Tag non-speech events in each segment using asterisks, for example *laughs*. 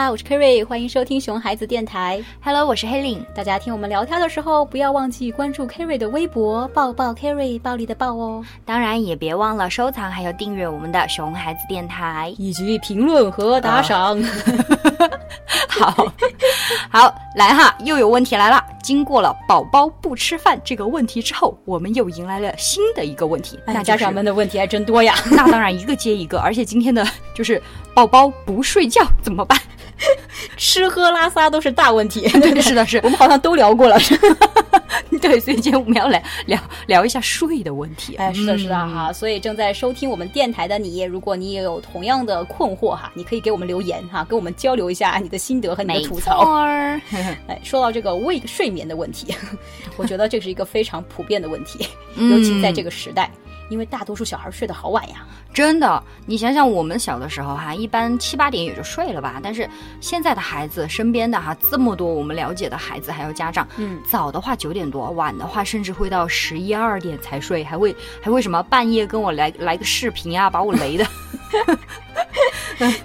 好，我是 Kerry，欢迎收听熊孩子电台。Hello，我是黑令。大家听我们聊天的时候，不要忘记关注 Kerry 的微博“抱抱 Kerry”，暴力的抱哦，当然也别忘了收藏还有订阅我们的熊孩子电台。以及评论和打赏。*laughs* 好，好，来哈，又有问题来了。经过了宝宝不吃饭这个问题之后，我们又迎来了新的一个问题。哎那家长们的问题还真多呀。*laughs* 那当然一个接一个，而且今天的就是宝宝不睡觉怎么办？吃喝拉撒都是大问题。*laughs* 对，是的，是我们好像都聊过了。*laughs* 对，所以今天我们要来聊聊一下睡的问题。哎，是的，是的嗯哈。所以正在收听我们电台的你，如果你也有同样的困惑哈，你可以给我们留言哈，跟我们交流一下你的心得和你的吐槽。*laughs* 哎，说到这个胃睡眠的问题，我觉得这是一个非常普遍的问题，嗯尤其在这个时代，因为大多数小孩睡得好晚呀。真的，你想想，我们小的时候哈，一般七八点也就睡了吧。但是现在的孩子，身边的哈这么多我们了解的孩子还有家长，嗯，早的话九点多，晚的话甚至会到十一二点才睡，还会还会什么半夜跟我来来个视频啊，把我雷 *laughs* 的。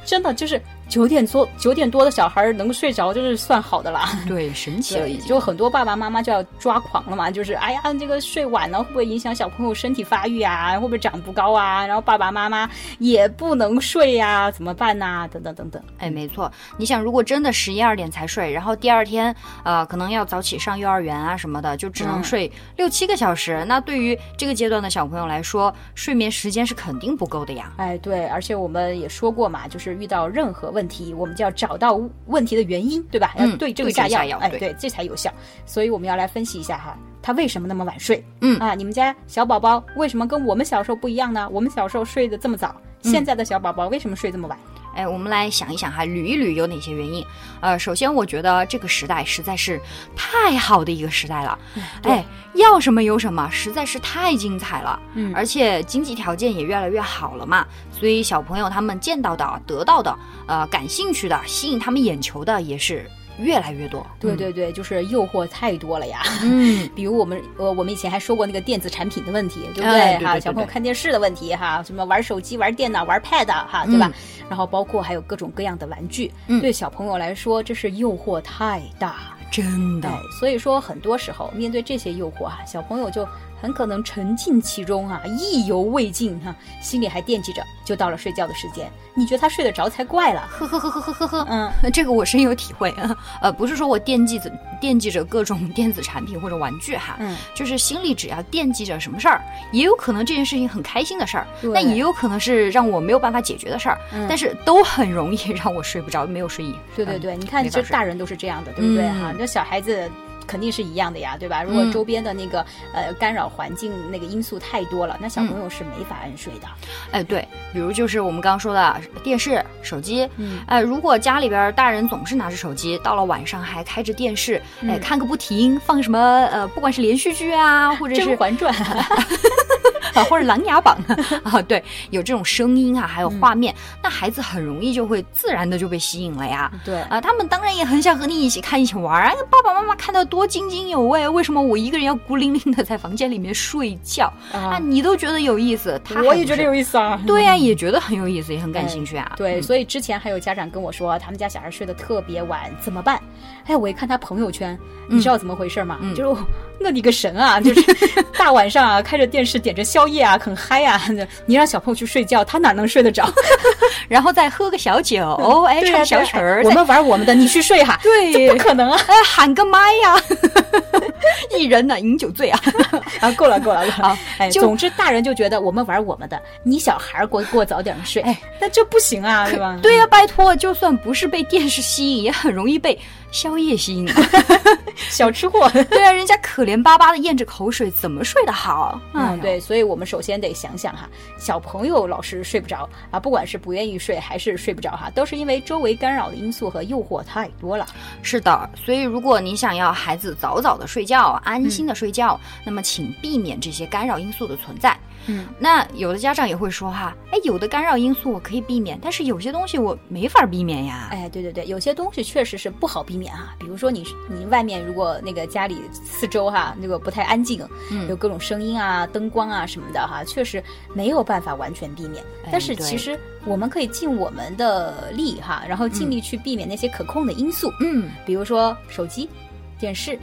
真的就是九点多九点多的小孩能睡着，就是算好的啦。*laughs* 对，神奇了已，经。就很多爸爸妈妈就要抓狂了嘛，*laughs* 就是哎呀，这个睡晚了会不会影响小朋友身体发育啊？会不会长不高啊？然后爸爸妈妈也不能睡呀、怎么办呐、等等等等。哎，没错，你想，如果真的十一二点才睡，然后第二天呃可能要早起上幼儿园啊什么的，就只能嗯睡六七个小时，那对于这个阶段的小朋友来说，睡眠时间是肯定不够的呀。哎，对，而且我们也说过嘛，就是遇到任何问题，我们就要找到问题的原因，对吧？嗯要对症下药，哎，下药对对，这才有效。所以我们要来分析一下哈，他为什么那么晚睡？嗯啊，你们家小宝宝为什么跟我们小时候不一样呢？我们小时候睡得这么早，嗯现在的小宝宝为什么睡这么晚？哎，我们来想一想哈，捋一捋有哪些原因。呃，首先我觉得这个时代实在是太好的一个时代了，嗯哎，要什么有什么，实在是太精彩了。嗯而且经济条件也越来越好了嘛，所以小朋友他们见到的、得到的、呃感兴趣的、吸引他们眼球的也是越来越多。对对对，就是诱惑太多了呀。嗯，*laughs* 比如我们呃，我们以前还说过那个电子产品的问题，对不对对对小朋友看电视的问题哈，什么玩手机、玩电脑、玩 Pad 哈，对吧？然后包括还有各种各样的玩具，嗯对小朋友来说，这是诱惑太大。真的哎，所以说很多时候面对这些诱惑啊，小朋友就很可能沉浸其中啊，意犹未尽哈、心里还惦记着，就到了睡觉的时间，你觉得他睡得着才怪了。呵呵呵呵呵呵呵。嗯，这个我深有体会啊，呃，不是说我惦记着惦记着各种电子产品或者玩具哈，嗯，就是心里只要惦记着什么事儿，也有可能这件事情很开心的事儿，对那也有可能是让我没有办法解决的事儿，嗯但是都很容易让我睡不着，没有睡意。嗯对对对，你看，没法睡这大人都是这样的，对不对嗯哈？那小孩子。肯定是一样的呀，对吧？如果嗯周边的那个、呃干扰环境那个因素太多了，那小朋友是没法安睡的。哎，对，比如就是我们刚刚说的电视、手机，嗯，哎，如果家里边大人总是拿着手机，到了晚上还开着电视，哎，嗯看个不停，放什么呃，不管是连续剧啊，或者《是甄嬛传》啊，*laughs* 或者《琅琊榜》*laughs* 啊，*laughs* 对，有这种声音啊，还有嗯画面，那孩子很容易就会自然的就被吸引了呀。对，啊，他们当然也很想和你一起看、一起玩儿。哎爸爸妈妈看到多津津有味，为什么我一个人要孤零零的在房间里面睡觉？啊，啊，你都觉得有意思，他我也觉得有意思啊。*laughs* 对呀、也觉得很有意思，也很感兴趣啊。对，嗯所以之前还有家长跟我说，他们家小孩睡得特别晚，怎么办？哎，我一看他朋友圈，你知道怎么回事吗？嗯就是那你个神啊，*laughs* 就是大晚上啊，开着电视点着宵夜啊，很嗨啊。*laughs* 你让小朋友去睡觉，他哪能睡得着？*laughs* 然后再喝个小酒，哎，唱小曲儿，再我们玩我们的，你去睡哈。对这不可能啊！哎喊个麦呀，一人呢饮酒醉啊。啊，够了够了够了好！哎，总之大人就觉得我们玩我们的，你小孩儿给我给我早点睡。哎，那这不行啊，对吧？对呀、拜托，就算不是被电视吸引，也很容易被宵夜吸引啊。小吃货。对啊，人家可怜巴巴的咽着口水，怎么睡得好？哎嗯，对，所以我们首先得想想哈，小朋友老是睡不着啊，不管是不愿意睡还是睡不着哈，都是因为周围干扰的因素和诱惑太多了。是的，所以如果你想要孩子早早的睡觉，安心的睡觉，那么请避免这些干扰因素的存在。嗯，那有的家长也会说哈，哎，有的干扰因素我可以避免，但是有些东西我没法避免呀。哎，对对对，有些东西确实是不好避免啊。比如说你你外面如果那个家里四周哈那个不太安静，嗯有各种声音啊、灯光啊什么的哈，确实没有办法完全避免。哎但是其实我们可以尽我们的力哈，然后尽力去避免那些可控的因素，嗯，比如说手机、电视，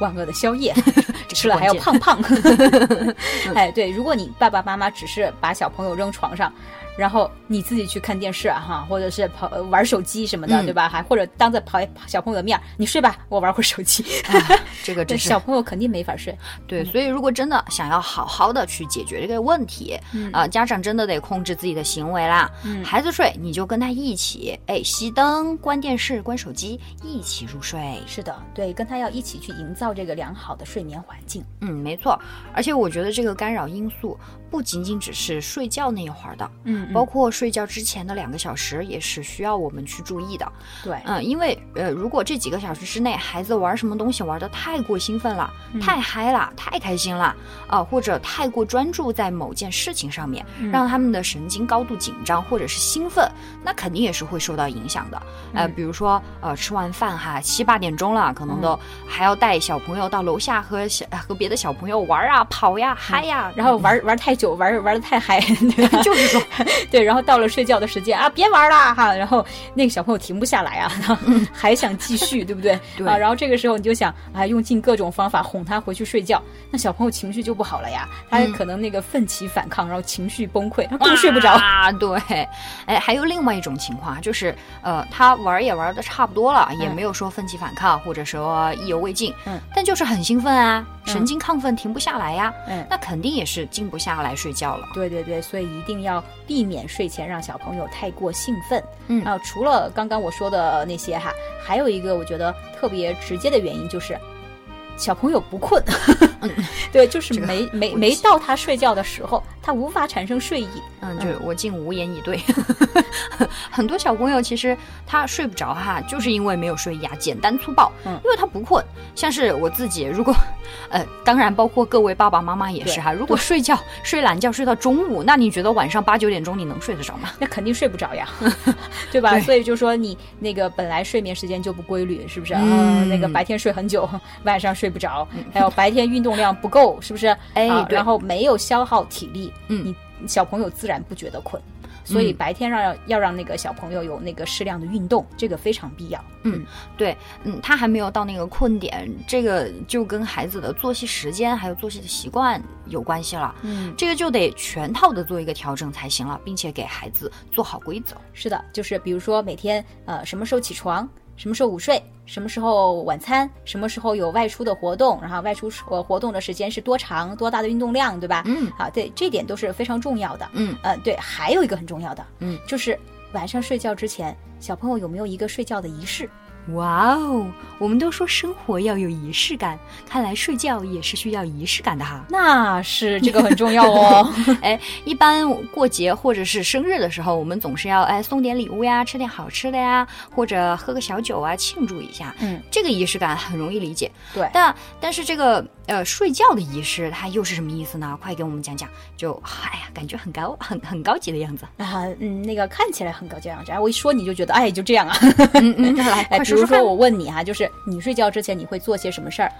万恶的宵夜，*laughs* 吃了还要胖胖。*laughs* *laughs* 哎，对，如果你爸爸妈妈只是把小朋友扔床上，然后你自己去看电视啊哈，或者是跑呃玩手机什么的，嗯对吧？还或者当着跑小朋友的面，你睡吧，我玩会儿手机，啊这个对真是小朋友肯定没法睡。对，所以如果真的想要好好的去解决这个问题，嗯啊、家长真的得控制自己的行为啦。嗯孩子睡，你就跟他一起，哎，熄灯、关电视、关手机，一起入睡。是的，对，跟他要一起去营造这个良好的睡眠环境。嗯，没错。而且我觉得这个干扰因素不仅仅只是睡觉那一会儿的，嗯包括睡觉之前的两个小时也是需要我们去注意的。对，嗯，因为呃，如果这几个小时之内孩子玩什么东西玩的太过兴奋了、嗯太嗨了、太开心了啊、或者太过专注在某件事情上面，嗯让他们的神经高度紧张或者是兴奋，那肯定也是会受到影响的。呃，嗯比如说呃，吃完饭哈，七八点钟了，可能都还要带小朋友到楼下和小和别的小朋友玩啊、跑呀、嗨呀，嗯然后玩玩太久，玩玩的太嗨，对？*laughs* 就是说，*laughs* 对，然后到了睡觉的时间啊，别玩了哈，然后那个小朋友停不下来啊，*laughs* 还想继续，对不对？对啊，然后这个时候你就想啊，用尽各种方法哄他回去睡觉，那小朋友情绪就不好了呀，他嗯可能那个奋起反抗，然后情绪崩溃，他更睡不着。啊，对，哎，还有另外一种情况，就是呃，他玩也玩的差不多了，也嗯没有说奋起反抗，或者说意犹未尽，嗯，但就是很兴奋啊，嗯神经亢奋停不下来呀，嗯那肯定也是静不下来睡觉了。对对对，所以一定要避免睡前让小朋友太过兴奋。嗯啊，除了刚刚我说的那些哈，还有一个我觉得特别直接的原因就是。小朋友不困，*laughs* 对，就是这个没没没到他睡觉的时候，他无法产生睡意。嗯，就是我竟无言以对。*laughs* 很多小朋友其实他睡不着哈，就是因为没有睡意啊，简单粗暴。嗯因为他不困。像是我自己，如果呃，当然包括各位爸爸妈妈也是哈，如果睡觉睡懒觉睡到中午，那你觉得晚上八九点钟你能睡得着吗？*laughs* 那肯定睡不着呀，*laughs* 对吧？对所以就说你那个本来睡眠时间就不规律，是不是？嗯呃那个白天睡很久，晚上睡不着，还有白天运动量不够，是不是？哎啊然后没有消耗体力，嗯你小朋友自然不觉得困。所以嗯白天让要让那个小朋友有那个适量的运动，这个非常必要。嗯，对，嗯，他还没有到那个困点，这个就跟孩子的作息时间还有作息的习惯有关系了。嗯，这个就得全套的做一个调整才行了，并且给孩子做好规则。是的，就是比如说每天呃什么时候起床，什么时候午睡，什么时候晚餐，什么时候有外出的活动，然后外出呃活动的时间是多长，多大的运动量，对吧？嗯好，对，这点都是非常重要的。嗯呃，对，还有一个很重要的，嗯，就是晚上睡觉之前，小朋友有没有一个睡觉的仪式？哇哦，我们都说生活要有仪式感，看来睡觉也是需要仪式感的哈。那是这个很重要哦。*laughs* 哎，一般过节或者是生日的时候，我们总是要哎送点礼物呀，吃点好吃的呀，或者喝个小酒啊，庆祝一下。嗯，这个仪式感很容易理解。对但但是这个呃睡觉的仪式，它又是什么意思呢？快给我们讲讲。就哎呀，感觉很高 *laughs* 很很高级的样子。*laughs* 啊，嗯，那个看起来很高级样子，哎，我一说你就觉得，哎，就这样啊。嗯嗯，来，*laughs* 哎，快说说看。比如说我问你哈、就是你睡觉之前你会做些什么事儿？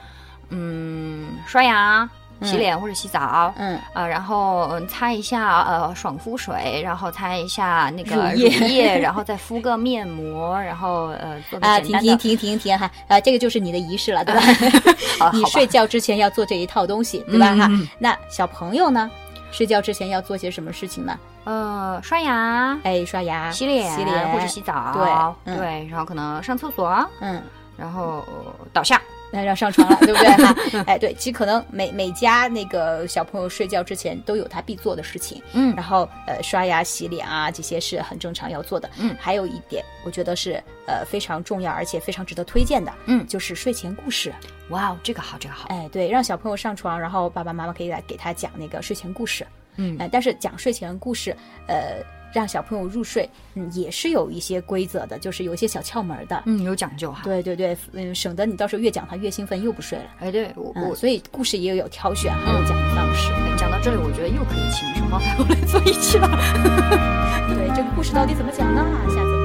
嗯，刷牙、洗脸或者洗澡。嗯，啊，然后嗯擦一下呃爽肤水，然后擦一下那个乳液然后再敷个面膜，然后呃做个啊，停停停停停哈，啊，这个就是你的仪式了，对吧？*laughs* 好 *laughs* 你睡觉之前要做这一套东西，对吧？哈、那小朋友呢？睡觉之前要做些什么事情呢？呃刷牙、哎，刷牙、洗脸、洗脸或者洗澡，对嗯对，然后可能上厕所，嗯，然后呃倒下，那要上床了，*laughs* 对不对？哈，哎，对，其实可能每每家那个小朋友睡觉之前都有他必做的事情，嗯然后呃刷牙、洗脸啊，这些是很正常要做的。嗯还有一点，我觉得是呃非常重要而且非常值得推荐的，嗯就是睡前故事。哇哦，这个好，这个好，哎，对，让小朋友上床，然后爸爸妈妈可以来给他讲那个睡前故事。嗯哎，但是讲睡前故事，呃，让小朋友入睡，嗯，也是有一些规则的，就是有一些小窍门的。嗯，有讲究哈。对对对，嗯，省得你到时候越讲他越兴奋，又不睡了。哎，对我嗯，我所以故事也有挑选，还有讲的方式。讲到这里，我觉得又可以请双胞胎后来做一期了。*laughs* 对，这个故事到底怎么讲呢？下次。